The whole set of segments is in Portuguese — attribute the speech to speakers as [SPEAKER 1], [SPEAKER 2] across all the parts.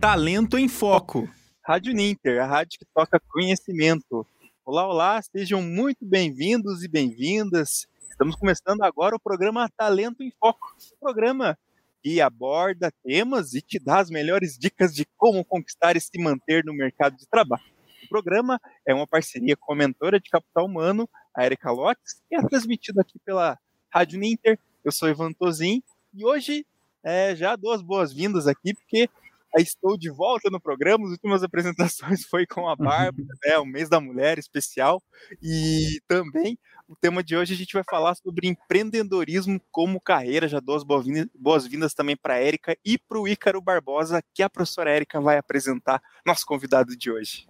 [SPEAKER 1] Talento em Foco.
[SPEAKER 2] Rádio Ninter, a rádio que toca conhecimento. Olá, olá, sejam muito bem-vindos e bem-vindas. Estamos começando agora o programa Talento em Foco, programa que aborda temas e te dá as melhores dicas de como conquistar e se manter no mercado de trabalho. O programa é uma parceria com a mentora de capital humano, a Erika Lotz, e é transmitido aqui pela Rádio Ninter. Eu sou Ivan Tozin e hoje é, já dou as boas-vindas aqui, porque estou de volta no programa. As últimas apresentações foi com a Bárbara, né, o mês da mulher especial. E também o tema de hoje a gente vai falar sobre empreendedorismo como carreira. Já dou as boas-vindas também para a Érica e para o Ícaro Barbosa, que a professora Érica vai apresentar, nosso convidado de hoje.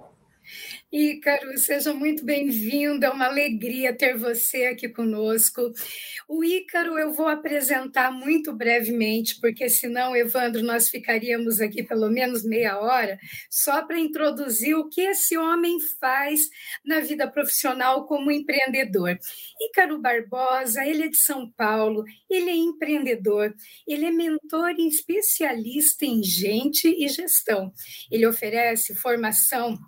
[SPEAKER 3] Ícaro, seja muito bem-vindo, é uma alegria ter você aqui conosco. O Ícaro eu vou apresentar muito brevemente, porque senão, Evandro, nós ficaríamos aqui pelo menos meia hora só para introduzir o que esse homem faz na vida profissional como empreendedor. Ícaro Barbosa, ele é de São Paulo, ele é empreendedor, ele é mentor e especialista em gente e gestão. Ele oferece formação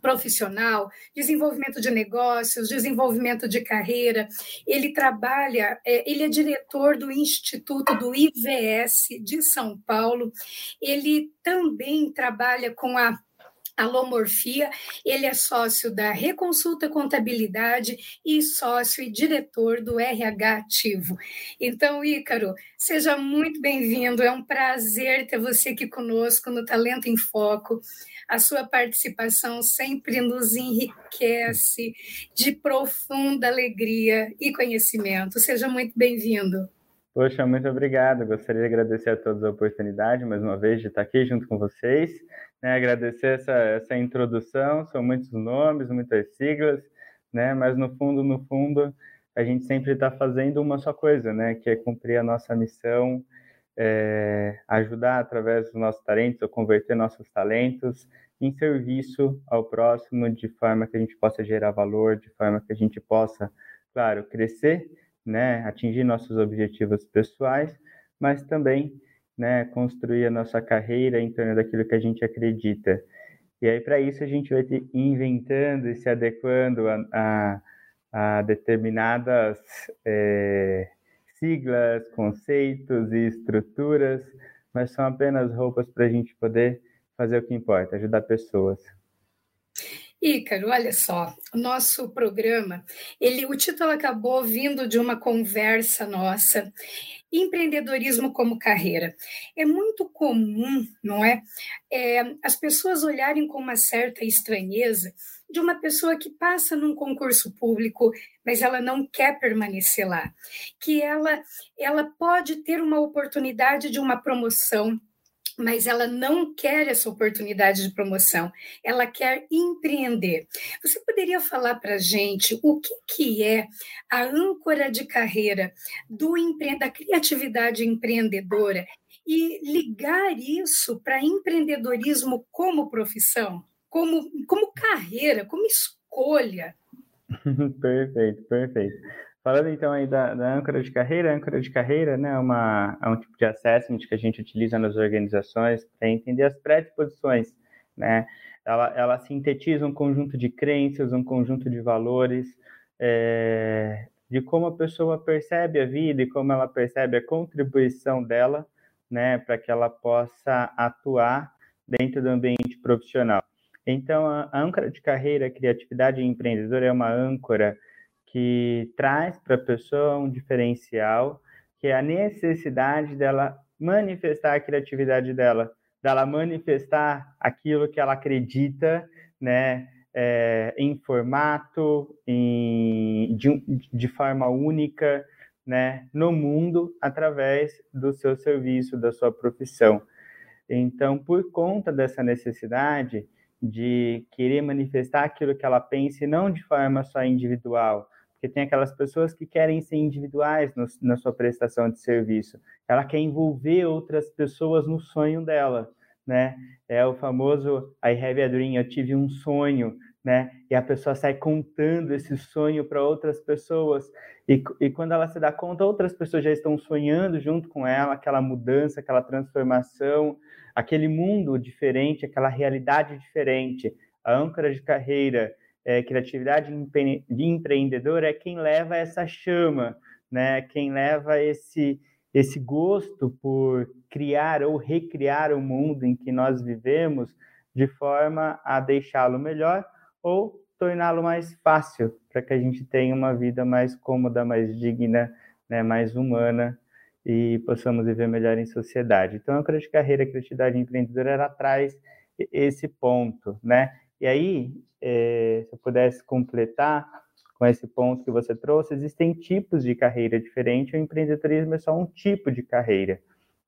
[SPEAKER 3] profissional, desenvolvimento de negócios, desenvolvimento de carreira. Ele trabalha, é, ele é diretor do Instituto do IVS de São Paulo. Ele também trabalha com a Alomorfia, ele é sócio da Reconsulta Contabilidade e sócio e diretor do RH Ativo. Então, Ícaro, seja muito bem-vindo, é um prazer ter você aqui conosco no Talento em Foco. A sua participação sempre nos enriquece de profunda alegria e conhecimento. Seja muito bem-vindo.
[SPEAKER 4] Poxa, muito obrigado. Gostaria de agradecer a todos a oportunidade, mais uma vez, de estar aqui junto com vocês. Né? Agradecer essa, essa introdução, são muitos nomes, muitas siglas, né? mas no fundo, no fundo, a gente sempre está fazendo uma só coisa, né? que é cumprir a nossa missão, é, ajudar através dos nossos talentos, ou converter nossos talentos em serviço ao próximo, de forma que a gente possa gerar valor, de forma que a gente possa, claro, crescer né, atingir nossos objetivos pessoais, mas também né, construir a nossa carreira em torno daquilo que a gente acredita. E aí, para isso, a gente vai ter inventando e se adequando a, a, a determinadas é, siglas, conceitos e estruturas, mas são apenas roupas para a gente poder fazer o que importa, ajudar pessoas.
[SPEAKER 3] Ícaro, olha só, o nosso programa, ele, o título acabou vindo de uma conversa nossa, empreendedorismo como carreira. É muito comum, não é, é as pessoas olharem com uma certa estranheza de uma pessoa que passa num concurso público, mas ela não quer permanecer lá, que ela, ela pode ter uma oportunidade de uma promoção mas ela não quer essa oportunidade de promoção, ela quer empreender. Você poderia falar para a gente o que, que é a âncora de carreira do empre... da criatividade empreendedora e ligar isso para empreendedorismo como profissão, como, como carreira, como escolha?
[SPEAKER 4] perfeito, perfeito. Falando então aí da, da, âncora de carreira, a âncora de carreira né, é, uma, é um tipo de assessment que a gente utiliza nas organizações para entender as predisposições. Né? Ela, ela sintetiza um conjunto de crenças, um conjunto de valores, é, de como a pessoa percebe a vida e como ela percebe a contribuição dela né, para que ela possa atuar dentro do ambiente profissional. Então, a, âncora de carreira, criatividade e empreendedor é uma âncora que traz para a pessoa um diferencial, que é a necessidade dela manifestar a criatividade dela, dela manifestar aquilo que ela acredita, né, é, em formato, em, de, de forma única, né, no mundo, através do seu serviço, da sua profissão. Então, por conta dessa necessidade de querer manifestar aquilo que ela pensa, e não de forma só individual, porque tem aquelas pessoas que querem ser individuais no, na sua prestação de serviço. Ela quer envolver outras pessoas no sonho dela, né? É o famoso I have a dream, eu tive um sonho, né? E a pessoa sai contando esse sonho para outras pessoas, e, e quando ela se dá conta, outras pessoas já estão sonhando junto com ela, aquela mudança, aquela transformação, aquele mundo diferente, aquela realidade diferente. A âncora de carreira, é, criatividade de empreendedor é quem leva essa chama, né? Quem leva esse esse gosto por criar ou recriar o mundo em que nós vivemos de forma a deixá-lo melhor ou torná-lo mais fácil, para que a gente tenha uma vida mais cômoda, mais digna, né, mais humana e possamos viver melhor em sociedade. Então, a carreira, a criatividade empreendedora, ela traz esse ponto, né? E aí, é, se eu pudesse completar com esse ponto que você trouxe, existem tipos de carreira diferentes, o empreendedorismo é só um tipo de carreira,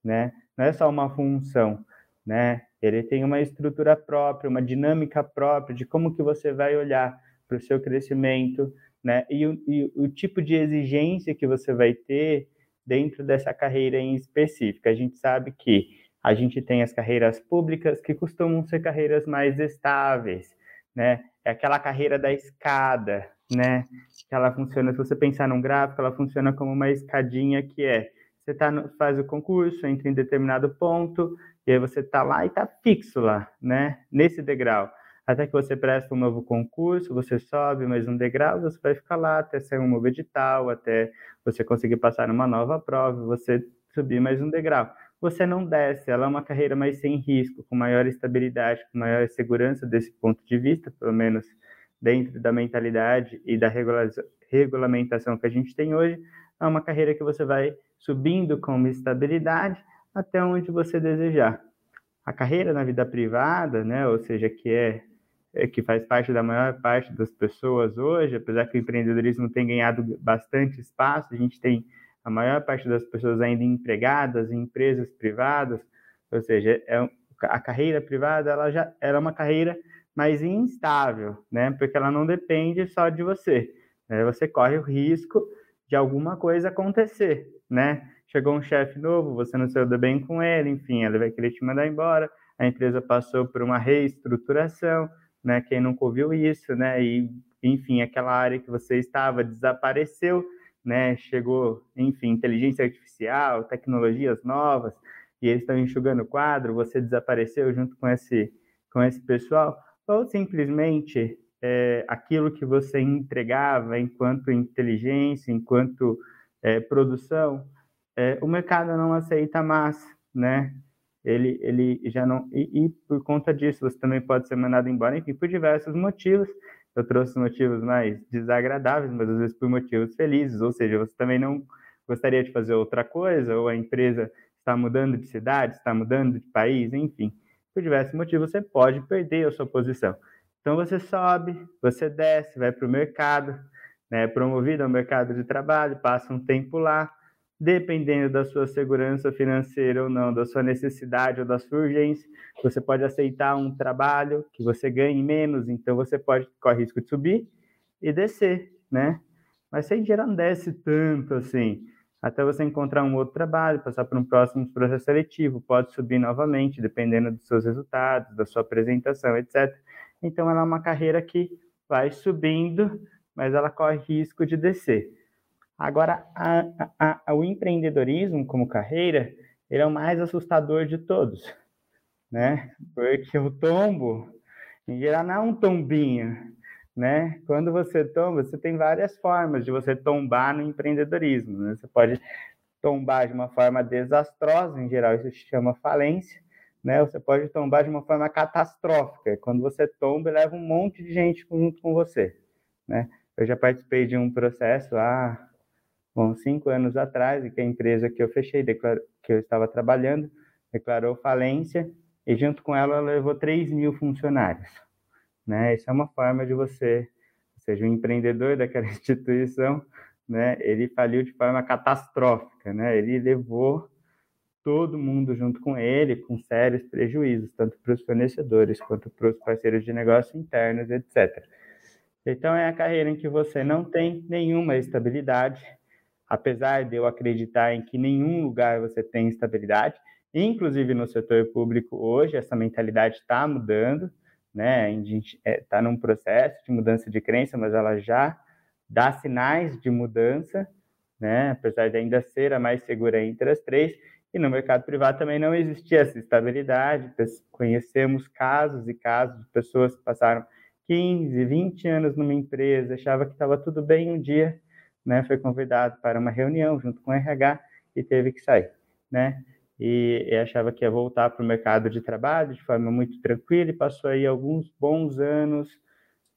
[SPEAKER 4] né? Não é só uma função, né? Ele tem uma estrutura própria, uma dinâmica própria de como que você vai olhar para o seu crescimento, né? E o, e o tipo de exigência que você vai ter dentro dessa carreira em específico. A gente sabe que a gente tem as carreiras públicas que costumam ser carreiras mais estáveis, né? É aquela carreira da escada, né? Que ela funciona, se você pensar num gráfico, ela funciona como uma escadinha que é você tá no, faz o concurso, entra em determinado ponto, e aí você está lá e está fixo lá, né? Nesse degrau. Até que você presta um novo concurso, você sobe mais um degrau, você vai ficar lá até sair um novo edital, até você conseguir passar numa nova prova, você subir mais um degrau. Você não desce, ela é uma carreira mais sem risco, com maior estabilidade, com maior segurança desse ponto de vista, pelo menos dentro da mentalidade e da regulamentação que a gente tem hoje. É uma carreira que você vai subindo com estabilidade até onde você desejar. A carreira na vida privada, né, ou seja, que é, é que faz parte da maior parte das pessoas hoje, apesar que o empreendedorismo tem ganhado bastante espaço, a gente tem a maior parte das pessoas ainda empregadas em empresas privadas, ou seja, é, a carreira privada ela já era é uma carreira mais instável, né? Porque ela não depende só de você. Né? Você corre o risco de alguma coisa acontecer, né? chegou um chefe novo, você não se deu bem com ele, enfim, ele vai querer te mandar embora, a empresa passou por uma reestruturação, né? Quem nunca ouviu isso, né? E, enfim, aquela área que você estava desapareceu, né? Chegou, enfim, inteligência artificial, tecnologias novas, e eles estão enxugando o quadro, você desapareceu junto com esse, com esse pessoal, ou simplesmente é, aquilo que você entregava enquanto inteligência, enquanto é, produção, é, o mercado não aceita mais, né? Ele, ele já não. E, e, por conta disso, você também pode ser mandado embora, enfim, por diversos motivos. Eu trouxe motivos mais desagradáveis, mas às vezes por motivos felizes, ou seja, você também não gostaria de fazer outra coisa, ou a empresa está mudando de cidade, está mudando de país, enfim. Por diversos motivos, você pode perder a sua posição. Então, você sobe, você desce, vai para o mercado, né, promovido ao mercado de trabalho, passa um tempo lá, dependendo da sua segurança financeira ou não, da sua necessidade ou da sua urgência, você pode aceitar um trabalho que você ganhe menos, então você pode correr risco de subir e descer, né? Mas você em geral não desce tanto assim, até você encontrar um outro trabalho, passar por um próximo processo seletivo, pode subir novamente, dependendo dos seus resultados, da sua apresentação, etc. Então ela é uma carreira que vai subindo, mas ela corre risco de descer. Agora, a, a, a, o empreendedorismo como carreira, ele é o mais assustador de todos, né? Porque o tombo, em geral, não é um tombinho, né? Quando você tomba, você tem várias formas de você tombar no empreendedorismo, né? Você pode tombar de uma forma desastrosa, em geral isso se chama falência, né? Você pode tombar de uma forma catastrófica, quando você tomba leva um monte de gente junto com você, né? Eu já participei de um processo lá Bom, cinco anos atrás, que a empresa que eu fechei, que eu estava trabalhando, declarou falência e junto com ela levou 3 mil funcionários. Né? Isso é uma forma de você, seja, um empreendedor daquela instituição, né? ele faliu de forma catastrófica, né? ele levou todo mundo junto com ele, com sérios prejuízos, tanto para os fornecedores quanto para os parceiros de negócio internos, etc. Então, é a carreira em que você não tem nenhuma estabilidade, apesar de eu acreditar em que nenhum lugar você tem estabilidade, inclusive no setor público hoje essa mentalidade está mudando, né? Está é, tá num processo de mudança de crença, mas ela já dá sinais de mudança, né? Apesar de ainda ser a mais segura entre as três. E no mercado privado também não existia essa estabilidade. Conhecemos casos e casos de pessoas que passaram 15, 20 anos numa empresa, achava que estava tudo bem um dia, né? Foi convidado para uma reunião junto com o RH e teve que sair, né? E, e achava que ia voltar para o mercado de trabalho de forma muito tranquila e passou aí alguns bons anos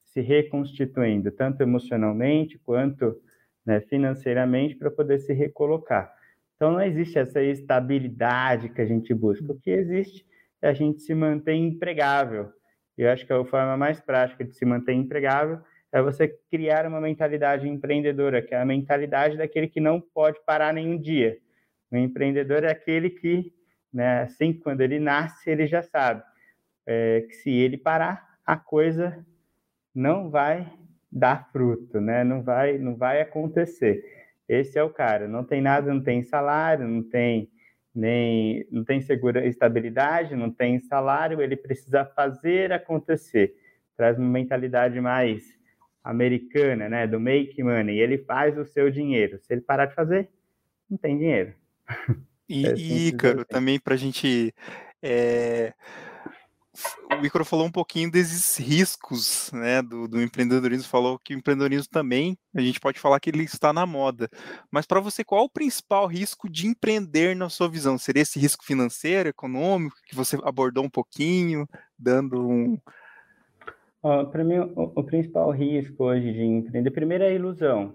[SPEAKER 4] se reconstituindo, tanto emocionalmente quanto né, financeiramente, para poder se recolocar. Então, não existe essa estabilidade que a gente busca. O que existe é a gente se manter empregável. Eu acho que a forma mais prática de se manter empregável é você criar uma mentalidade empreendedora, que é a mentalidade daquele que não pode parar nenhum dia. O empreendedor é aquele que, né, assim, quando ele nasce, ele já sabe é, que se ele parar, a coisa não vai dar fruto, né? Não vai, não vai acontecer. Esse é o cara. Não tem nada, não tem salário, não tem nem não tem segura estabilidade, não tem salário. Ele precisa fazer acontecer. Traz uma mentalidade mais americana, né? Do make money. Ele faz o seu dinheiro. Se ele parar de fazer, não tem dinheiro.
[SPEAKER 2] E, é Ícaro, assim. também para a gente é, o Ícaro falou um pouquinho desses riscos né, do, do, empreendedorismo, falou que o empreendedorismo também, a gente pode falar que ele está na moda. Mas para você, qual o principal risco de empreender na sua visão? Seria esse risco financeiro, econômico, que você abordou um pouquinho, dando um.
[SPEAKER 4] Para mim, o, o, principal risco hoje de empreender, primeiro é a ilusão.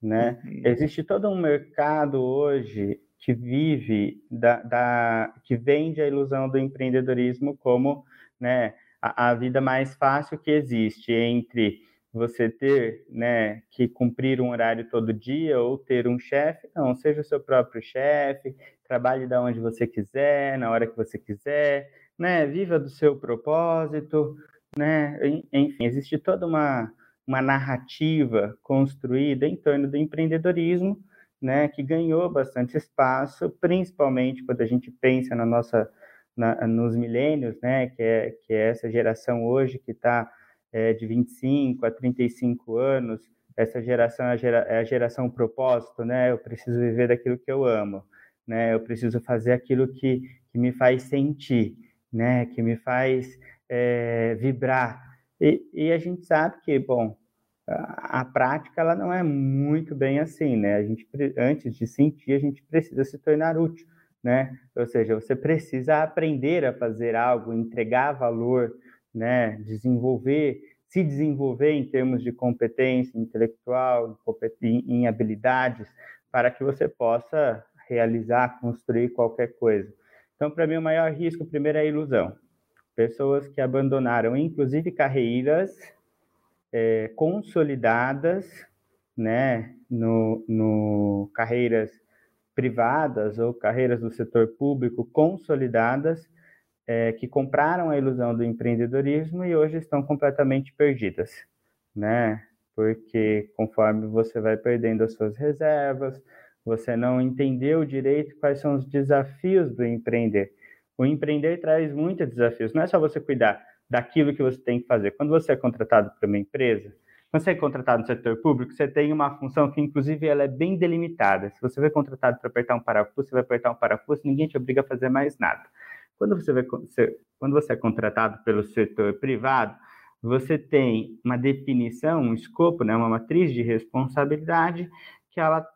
[SPEAKER 4] Né? Uhum. Existe todo um mercado hoje que vive da, da, que vende a ilusão do empreendedorismo como né, a, a, vida mais fácil que existe entre você ter né, que cumprir um horário todo dia ou ter um chefe. Não, seja o seu próprio chefe, trabalhe da onde você quiser, na hora que você quiser, né, viva do seu propósito, né, enfim, existe toda uma, uma narrativa construída em torno do empreendedorismo né, que ganhou bastante espaço, principalmente quando a gente pensa na nossa, na, nos milênios, né, que é, que é essa geração hoje que está é, de 25 a 35 anos, essa geração é é a geração propósito, né, eu preciso viver daquilo que eu amo, né, eu preciso fazer aquilo que, que me faz sentir, né, que me faz é, vibrar, e, e a gente sabe que, bom, a prática ela não é muito bem assim, né? A gente antes de sentir, a gente precisa se tornar útil, né? Ou seja, você precisa aprender a fazer algo, entregar valor, né? Desenvolver, se desenvolver em termos de competência intelectual, em habilidades, para que você possa realizar, construir qualquer coisa. Então, para mim, o maior risco, primeiro, é a ilusão. Pessoas que abandonaram, inclusive, carreiras é, consolidadas, né, no, no carreiras privadas ou carreiras do setor público consolidadas, é, que compraram a ilusão do empreendedorismo e hoje estão completamente perdidas, né? Porque conforme você vai perdendo as suas reservas, você não entendeu direito quais são os desafios do empreender. O empreender traz muitos desafios, não é só você cuidar daquilo que você tem que fazer. Quando você é contratado por uma empresa, quando você é contratado no setor público, você tem uma função que, inclusive, ela é bem delimitada. Se você foi contratado para apertar um parafuso, você vai apertar um parafuso, ninguém te obriga a fazer mais nada. Quando você, vai, quando você é contratado pelo setor privado, você tem uma definição, um escopo, né, uma matriz de responsabilidade que ela,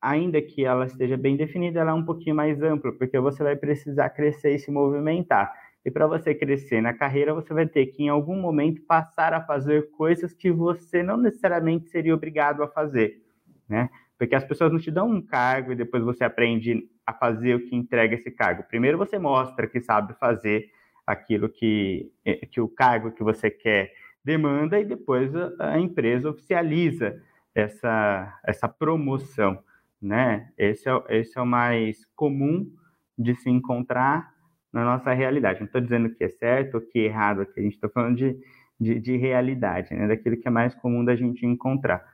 [SPEAKER 4] ainda que ela esteja bem definida, ela é um pouquinho mais ampla, porque você vai precisar crescer e se movimentar. E para você crescer na carreira, você vai ter que, em algum momento, passar a fazer coisas que você não necessariamente seria obrigado a fazer, né? Porque as pessoas não te dão um cargo e depois você aprende a fazer o que entrega esse cargo. Primeiro você mostra que sabe fazer aquilo que, eh, que o cargo que você quer demanda e depois a, empresa oficializa essa, essa promoção, né? Esse é, esse é o mais comum de se encontrar na nossa realidade. Não estou dizendo que é certo ou que é errado aqui, a gente está falando de, de, de, realidade, né? daquilo que é mais comum da gente encontrar.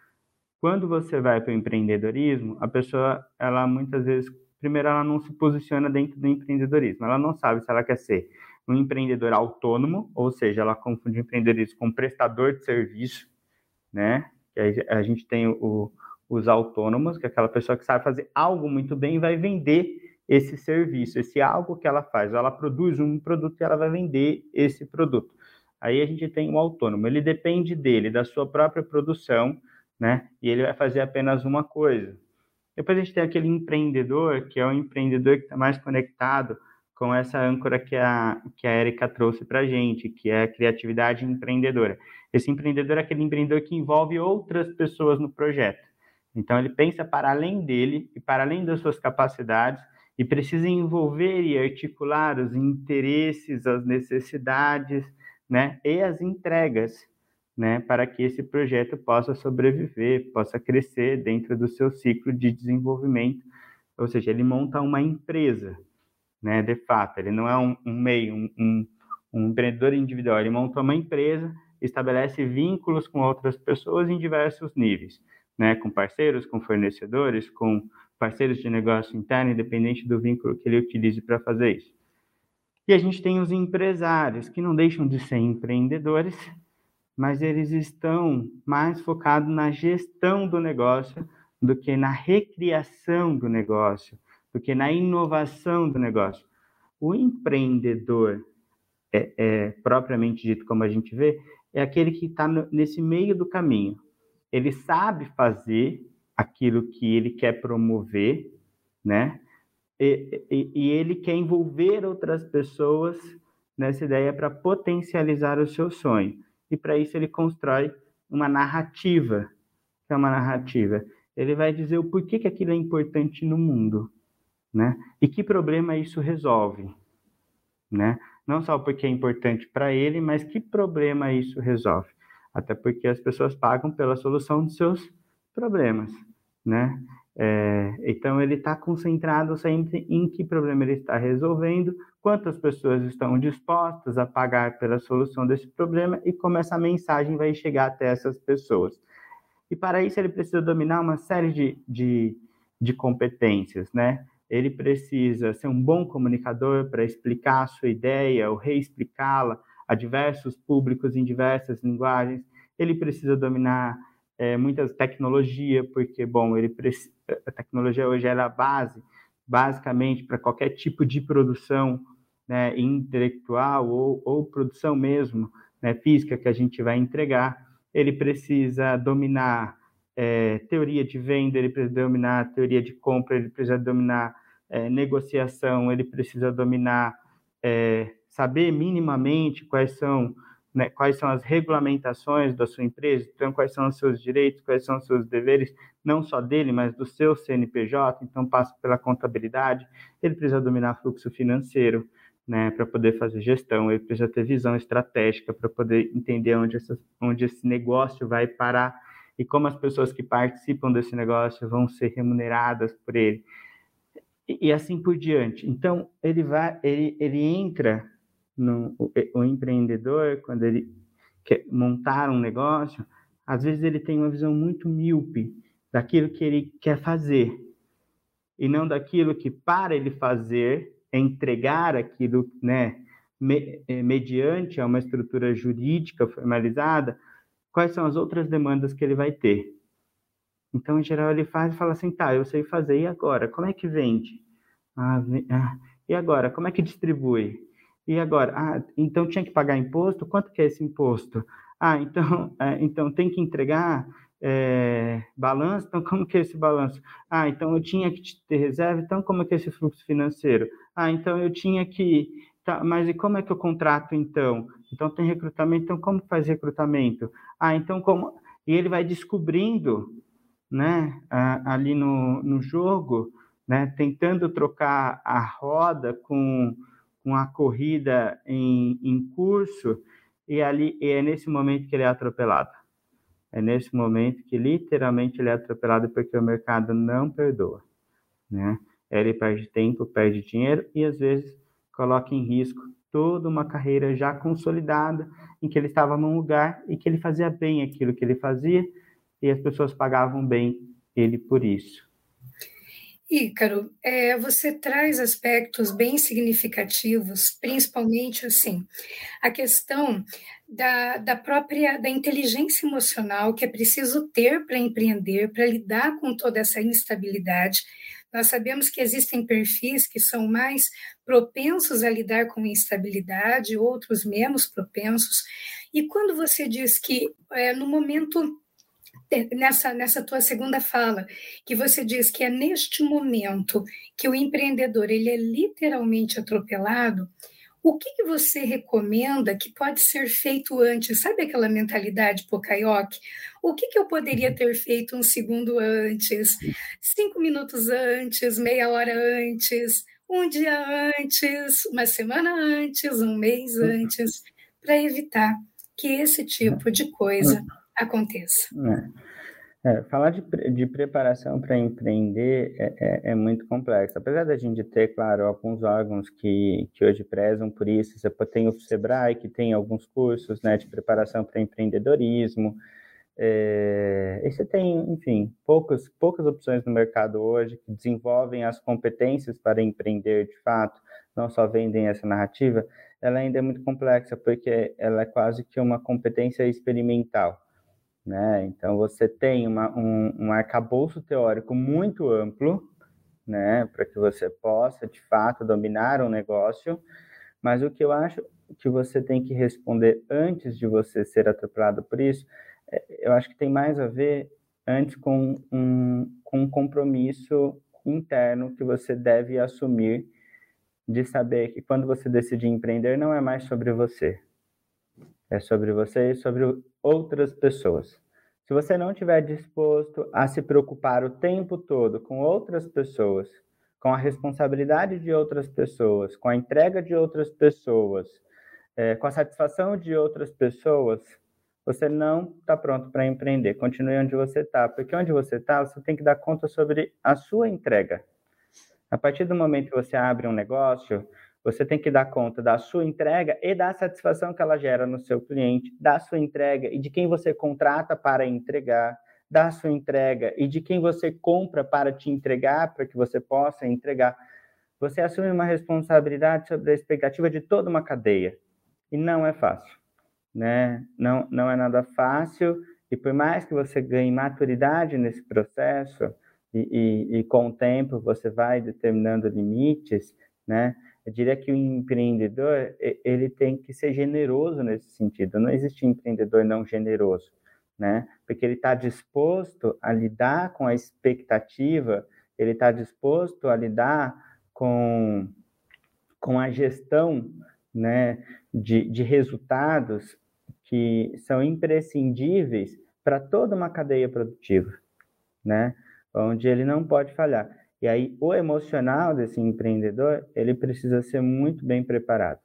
[SPEAKER 4] Quando você vai para o empreendedorismo, a pessoa, ela muitas vezes, primeiro, ela não se posiciona dentro do empreendedorismo, ela não sabe se ela quer ser um empreendedor autônomo, ou seja, ela confunde empreendedorismo com prestador de serviço, né? Que a gente tem o, os autônomos, que é aquela pessoa que sabe fazer algo muito bem e vai vender esse serviço, esse algo que ela faz. Ela produz um produto e ela vai vender esse produto. Aí a gente tem o autônomo, ele depende dele, da sua própria produção, né? E ele vai fazer apenas uma coisa. Depois a gente tem aquele empreendedor, que é o empreendedor que está mais conectado com essa âncora que a, que a Erika trouxe para a gente, que é a criatividade empreendedora. Esse empreendedor é aquele empreendedor que envolve outras pessoas no projeto. Então, ele pensa para além dele e para além das suas capacidades e precisa envolver e articular os interesses, as necessidades né, e as entregas né, para que esse projeto possa sobreviver, possa crescer dentro do seu ciclo de desenvolvimento. Ou seja, ele monta uma empresa, né, de fato, ele não é um, um meio, um, um, um empreendedor individual, ele monta uma empresa, estabelece vínculos com outras pessoas em diversos níveis, né, com parceiros, com fornecedores, com parceiros de negócio interno, independente do vínculo que ele utilize para fazer isso. E a gente tem os empresários, que não deixam de ser empreendedores, mas eles estão mais focados na gestão do negócio do que na recriação do negócio, do que na inovação do negócio. O empreendedor, é, é propriamente dito, como a gente vê, é aquele que está nesse meio do caminho. Ele sabe fazer aquilo que ele quer promover, né? E, e, e ele quer envolver outras pessoas nessa ideia para potencializar o seu sonho e para isso ele constrói uma narrativa, que é uma narrativa. Ele vai dizer o porquê que aquilo é importante no mundo, né? E que problema isso resolve, né? Não só porque é importante para ele, mas que problema isso resolve. Até porque as pessoas pagam pela solução dos seus problemas, né? É, então ele está concentrado sempre em que problema ele está resolvendo, quantas pessoas estão dispostas a pagar pela solução desse problema e como essa mensagem vai chegar até essas pessoas. E para isso ele precisa dominar uma série de, de, de competências, né? Ele precisa ser um bom comunicador para explicar a sua ideia ou reexplicá-la a diversos públicos em diversas linguagens. Ele precisa dominar é, muitas tecnologia, porque, bom, ele a tecnologia hoje é a base, basicamente, para qualquer tipo de produção né, intelectual ou, ou produção mesmo, né, física que a gente vai entregar, ele precisa dominar é, teoria de venda, ele precisa dominar teoria de compra, ele precisa dominar é, negociação, ele precisa dominar, é, saber minimamente quais são né, quais são as regulamentações da sua empresa, então quais são os seus direitos, quais são os seus deveres, não só dele, mas do seu CNPJ, então passa pela contabilidade, ele precisa dominar fluxo financeiro, né, para poder fazer gestão, ele precisa ter visão estratégica para poder entender onde, essa, onde esse negócio vai parar e como as pessoas que participam desse negócio vão ser remuneradas por ele. E, assim por diante. Então, ele vai, ele, ele entra no, o, o empreendedor, quando ele quer montar um negócio, às vezes ele tem uma visão muito míope daquilo que ele quer fazer e não daquilo que para ele fazer é entregar aquilo, né, me, é, mediante a uma estrutura jurídica formalizada, quais são as outras demandas que ele vai ter. Então, em geral, ele faz e fala assim, tá, eu sei fazer, e agora? Como é que vende? Ah, ah, e agora? Como é que distribui? E agora? Ah, então tinha que pagar imposto? Quanto que é esse imposto? Ah, então, é, então tem que entregar é, balanço? Então como que é esse balanço? Ah, então eu tinha que ter reserva? Então como é que é esse fluxo financeiro? Ah, então eu tinha que... Tá, mas e como é que eu contrato então? Então tem recrutamento, então como faz recrutamento? Ah, então como... E ele vai descobrindo, né, ali no, no jogo, né, tentando trocar a roda com com a corrida em, em curso e ali e é nesse momento que ele é atropelado. É nesse momento que literalmente ele é atropelado porque o mercado não perdoa, né? Ele perde tempo, perde dinheiro e às vezes coloca em risco toda uma carreira já consolidada em que ele estava num lugar e que ele fazia bem aquilo que ele fazia e as pessoas pagavam bem ele por isso.
[SPEAKER 3] Ícaro, é, você traz aspectos bem significativos, principalmente assim, a questão da, da própria da inteligência emocional que é preciso ter para empreender, para lidar com toda essa instabilidade. Nós sabemos que existem perfis que são mais propensos a lidar com instabilidade, outros menos propensos. E quando você diz que é, no momento nessa, nessa tua segunda fala, que você diz que é neste momento que o empreendedor ele é literalmente atropelado, o que, que você recomenda que pode ser feito antes? Sabe aquela mentalidade pocaioque? O que, que eu poderia ter feito um segundo antes, cinco minutos antes, meia hora antes, um dia antes, uma semana antes, um mês antes, para evitar que esse tipo de coisa aconteça.
[SPEAKER 4] É. É, falar de, de preparação para empreender é, é, é, muito complexo. Apesar da gente ter, claro, alguns órgãos que, que hoje prezam por isso, você tem o Sebrae, que tem alguns cursos né, de preparação para empreendedorismo, é, e você tem, enfim, poucas, poucas opções no mercado hoje que desenvolvem as competências para empreender de fato, não só vendem essa narrativa, ela ainda é muito complexa, porque ela é quase que uma competência experimental né? Então você tem uma, um, um arcabouço teórico muito amplo, né, para que você possa de fato dominar um negócio, mas o que eu acho que você tem que responder antes de você ser atropelado por isso, é, eu acho que tem mais a ver antes com um, com um compromisso interno que você deve assumir de saber que quando você decidir empreender não é mais sobre você, é sobre você e sobre outras pessoas. Se você não estiver disposto a se preocupar o tempo todo com outras pessoas, com a responsabilidade de outras pessoas, com a entrega de outras pessoas, é, com a satisfação de outras pessoas, você não está pronto para empreender. Continue onde você está, porque onde você está, você tem que dar conta sobre a sua entrega. A partir do momento que você abre um negócio, você tem que dar conta da sua entrega e da satisfação que ela gera no seu cliente, da sua entrega e de quem você contrata para entregar, da sua entrega e de quem você compra para te entregar, para que você possa entregar. Você assume uma responsabilidade sobre a expectativa de toda uma cadeia. E não é fácil, né? Não, não é nada fácil. E por mais que você ganhe maturidade nesse processo, e, e, e com o tempo você vai determinando limites, né? Eu diria que o empreendedor, ele tem que ser generoso nesse sentido. Não existe empreendedor não generoso, né? Porque ele está disposto a lidar com a expectativa, ele está disposto a lidar com, com a gestão, né, de, de resultados que são imprescindíveis para toda uma cadeia produtiva, né? Onde ele não pode falhar. E aí, o emocional desse empreendedor, ele precisa ser muito bem preparado.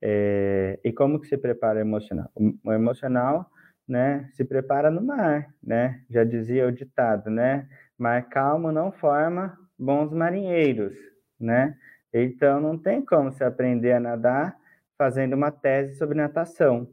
[SPEAKER 4] É, e como que se prepara o emocional? O, emocional, né, se prepara no mar, né? Já dizia o ditado, né? Mar calmo não forma bons marinheiros, né? Então, não tem como se aprender a nadar fazendo uma tese sobre natação,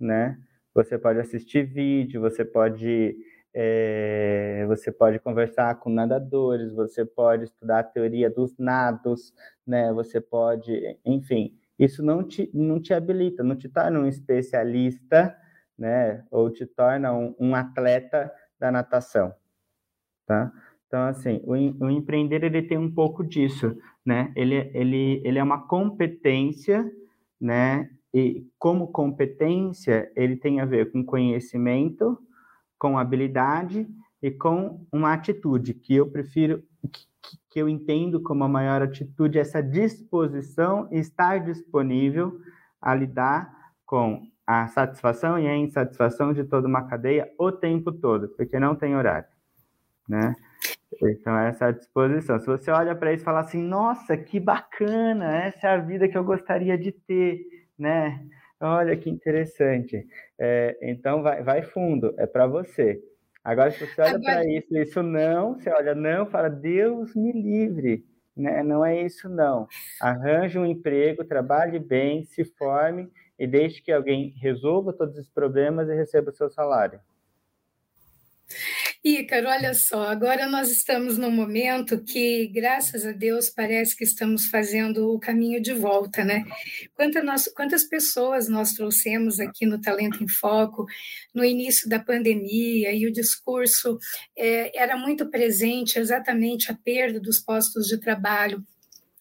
[SPEAKER 4] né? Você pode assistir vídeo, você pode é, você pode conversar com nadadores, você pode estudar a teoria dos nados, né? Você pode, enfim, isso não te, não te habilita, não te torna um especialista, né? Ou te torna um, um atleta da natação, tá? Então, assim, o, o, empreender, ele tem um pouco disso, né? Ele, ele, ele é uma competência, né? E como competência, ele tem a ver com conhecimento, com habilidade e com uma atitude que eu prefiro, que, que eu entendo como a maior atitude, essa disposição estar disponível a lidar com a satisfação e a insatisfação de toda uma cadeia o tempo todo, porque não tem horário, né? Então, essa é a disposição. Se você olha para isso e fala assim, nossa, que bacana, essa é a vida que eu gostaria de ter, né? Olha que interessante. É, então vai, vai fundo, é para você. Agora, se você olha Agora... para isso, isso não, você olha não, fala, Deus me livre. Né? Não é isso, não. Arranje um emprego, trabalhe bem, se forme e deixe que alguém resolva todos os problemas e receba o seu salário.
[SPEAKER 3] Ícaro, olha só, agora nós estamos num momento que, graças a Deus, parece que estamos fazendo o caminho de volta, né? Quantas, nós, quantas pessoas nós trouxemos aqui no Talento em Foco no início da pandemia e o discurso é, era muito presente exatamente a perda dos postos de trabalho,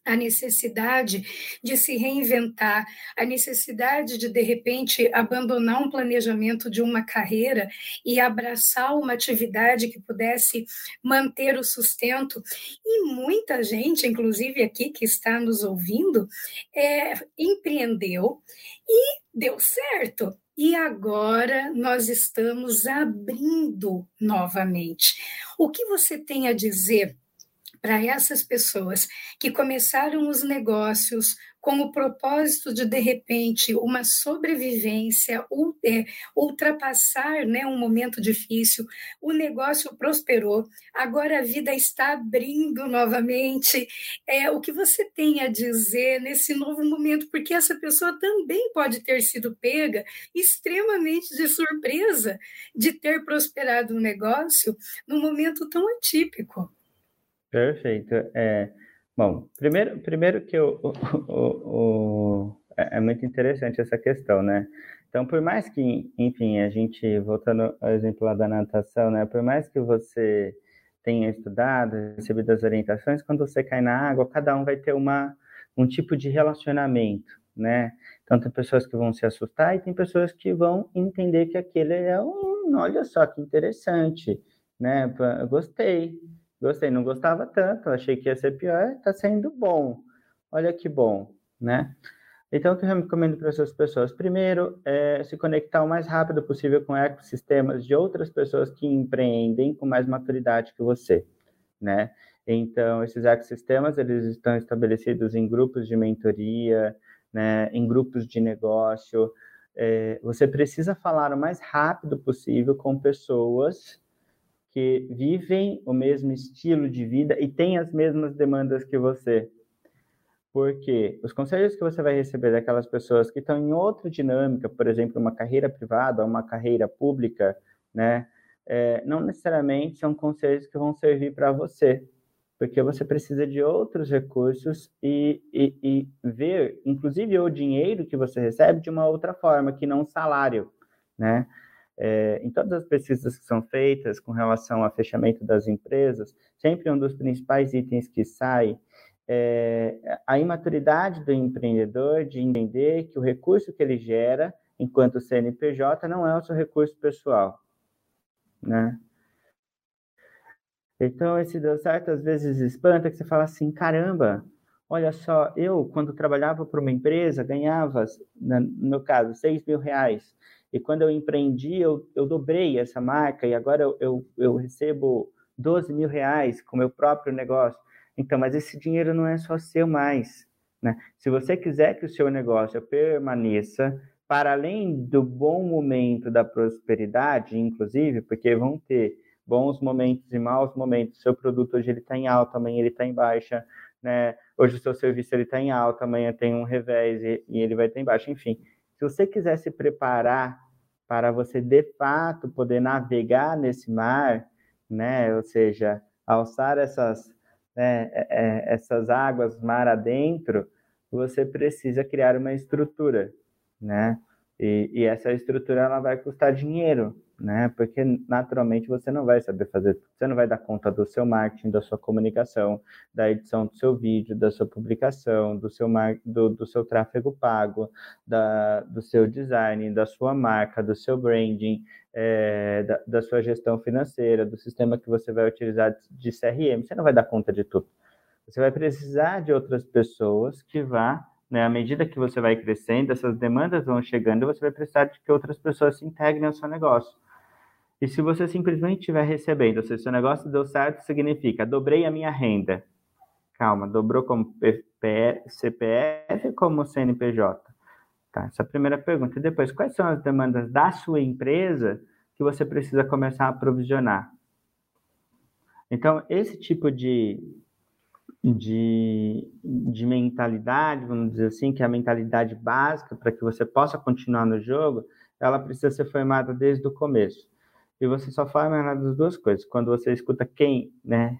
[SPEAKER 3] a necessidade de se reinventar, a necessidade de, de repente, abandonar um planejamento de uma carreira e abraçar uma atividade que pudesse manter o sustento. E muita gente, inclusive aqui que está nos ouvindo, é, empreendeu e deu certo. E agora nós estamos abrindo novamente. O que você tem a dizer para essas pessoas que começaram os negócios com o propósito de, de repente, uma sobrevivência, é, ultrapassar né, um momento difícil, o negócio prosperou, agora a vida está abrindo novamente. É, o que você tem a dizer nesse novo momento? Porque essa pessoa também pode ter sido pega extremamente de surpresa de ter prosperado um negócio num momento tão atípico.
[SPEAKER 4] Perfeito. É, bom, primeiro, primeiro que o, o, o, é, é muito interessante essa questão, né? Então, por mais que, enfim, a gente, voltando ao exemplo lá da natação, né? Por mais que você tenha estudado, recebido as orientações, quando você cai na água, cada um vai ter uma, um tipo de relacionamento, né? Então, tem pessoas que vão se assustar e tem pessoas que vão entender que aquele é um, olha só que interessante, né? Gostei, Gostei, não gostava tanto, achei que ia ser pior, está sendo bom. Olha que bom, né? Então, o que eu recomendo para essas pessoas? Primeiro, é se conectar o mais rápido possível com ecossistemas de outras pessoas que empreendem com mais maturidade que você, né? Então, esses ecossistemas, eles estão estabelecidos em grupos de mentoria, né, em grupos de negócio. É, você precisa falar o mais rápido possível com pessoas que vivem o mesmo estilo de vida e têm as mesmas demandas que você. Porque os conselhos que você vai receber daquelas pessoas que estão em outra dinâmica, por exemplo, uma carreira privada uma carreira pública, né, é, não necessariamente são conselhos que vão servir para você, porque você precisa de outros recursos e, e, e, ver, inclusive, o dinheiro que você recebe de uma outra forma, que não salário, né? É, em todas as pesquisas que são feitas com relação ao fechamento das empresas, sempre um dos principais itens que sai é a imaturidade do empreendedor de entender que o recurso que ele gera enquanto CNPJ não é o seu recurso pessoal, né? Então, esse deu certo, às vezes espanta que você fala assim, caramba, olha só, eu, quando trabalhava para uma empresa, ganhava, no caso, 6 mil reais. E quando eu empreendi, eu, eu dobrei essa marca e agora eu, eu, eu recebo 12 mil reais com meu próprio negócio. Então, mas esse dinheiro não é só seu mais. Né? Se você quiser que o seu negócio permaneça, para além do bom momento da prosperidade, inclusive, porque vão ter bons momentos e maus momentos. Seu produto hoje ele está em alta, amanhã ele está em baixa, né? Hoje o seu serviço ele está em alta, amanhã tem um revés e, e ele vai estar tá em baixa. Enfim, se você quiser se preparar para você de fato poder navegar nesse mar, né, ou seja, alçar essas, né, é, é, essas águas mar adentro, você precisa criar uma estrutura, né? E, e essa estrutura ela vai custar dinheiro, né? Porque naturalmente você não vai saber fazer, você não vai dar conta do seu marketing, da sua comunicação, da edição do seu vídeo, da sua publicação, do seu mar, do, do seu tráfego pago, da, do seu design, da sua marca, do seu branding, é, da, da sua gestão financeira, do sistema que você vai utilizar de CRM. Você não vai dar conta de tudo. Você vai precisar de outras pessoas que vá né, à medida que você vai crescendo, essas demandas vão chegando, você vai precisar de que outras pessoas se integrem ao seu negócio. E se você simplesmente estiver recebendo, se o seu negócio deu certo, significa dobrei a minha renda. Calma, dobrou como CPF ou como CNPJ? Tá, essa é a primeira pergunta. E depois, quais são as demandas da sua empresa que você precisa começar a aprovisionar? Então, esse tipo de, de, de mentalidade, vamos dizer assim, que é a mentalidade básica para que você possa continuar no jogo, ela precisa ser formada desde o começo. E você só faz mais nada das duas coisas. Quando você escuta quem, né,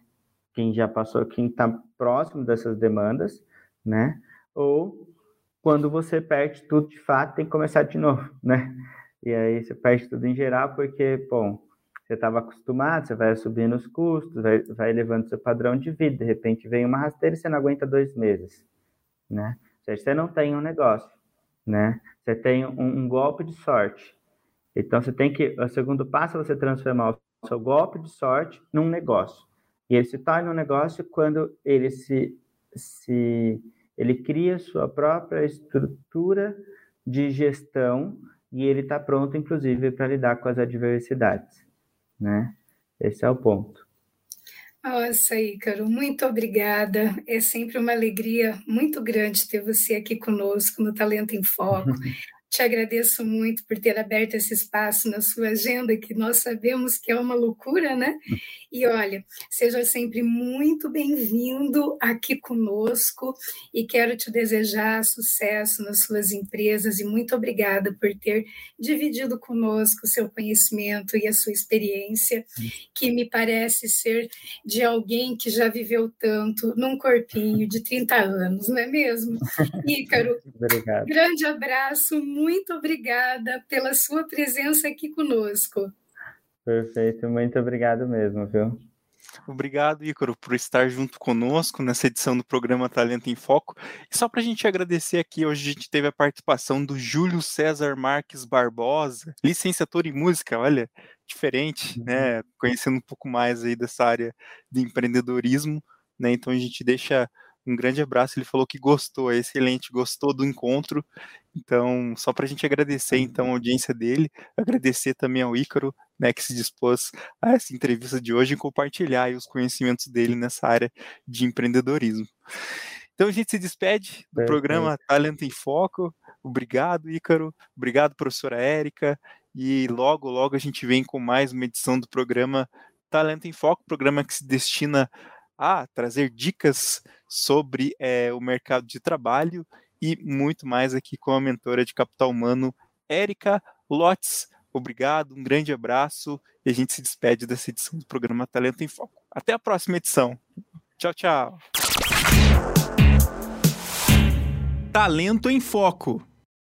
[SPEAKER 4] quem já passou, quem está próximo dessas demandas, né, ou quando você perde tudo de fato, tem que começar de novo, né? E aí você perde tudo em geral porque, bom, você estava acostumado, você vai subindo os custos, vai, vai elevando seu padrão de vida, de repente vem uma rasteira e você não aguenta dois meses, né? Você não tem um negócio, né? Você tem um, um golpe de sorte. Então você tem que, o segundo passo é você transformar o seu golpe de sorte num negócio. E ele se torna um negócio quando ele se, se ele cria sua própria estrutura de gestão e ele está pronto, inclusive, para lidar com as adversidades, né? Esse é o ponto.
[SPEAKER 3] Nossa, Ícaro, muito obrigada. É sempre uma alegria muito grande ter você aqui conosco no Talento em Foco. Te agradeço muito por ter aberto esse espaço na sua agenda, que nós sabemos que é uma loucura, né? E olha, seja sempre muito bem-vindo aqui conosco e quero te desejar sucesso nas suas empresas e muito obrigada por ter dividido conosco o seu conhecimento e a sua experiência, que me parece ser de alguém que já viveu tanto num corpinho de 30 anos, não é mesmo? Ícaro,
[SPEAKER 4] Obrigado.
[SPEAKER 3] grande abraço, muito obrigada pela sua presença aqui conosco.
[SPEAKER 4] Perfeito, muito obrigado mesmo, viu?
[SPEAKER 2] Obrigado, Ícaro, por estar junto conosco nessa edição do programa Talento em Foco. E só para a gente agradecer aqui, hoje a gente teve a participação do Júlio César Marques Barbosa, licenciatura em música, olha, diferente, né? Uhum. Conhecendo um pouco mais aí dessa área de empreendedorismo, né? Então a gente deixa um grande abraço. Ele falou que gostou, é excelente, gostou do encontro. Então, só para a gente agradecer então a audiência dele, agradecer também ao Ícaro, né, que se dispôs a essa entrevista de hoje e compartilhar os conhecimentos dele nessa área de empreendedorismo. Então a gente se despede do programa Talento em Foco. Obrigado, Ícaro. Obrigado, professora Érica. E logo, logo a gente vem com mais uma edição do programa Talento em Foco, programa que se destina a trazer dicas sobre é, o mercado de trabalho e muito mais aqui com a mentora de capital humano, Érica Lotes. Obrigado, um grande abraço e a gente se despede dessa edição do programa Talento em Foco. Até a próxima edição. Tchau, tchau. Talento em Foco.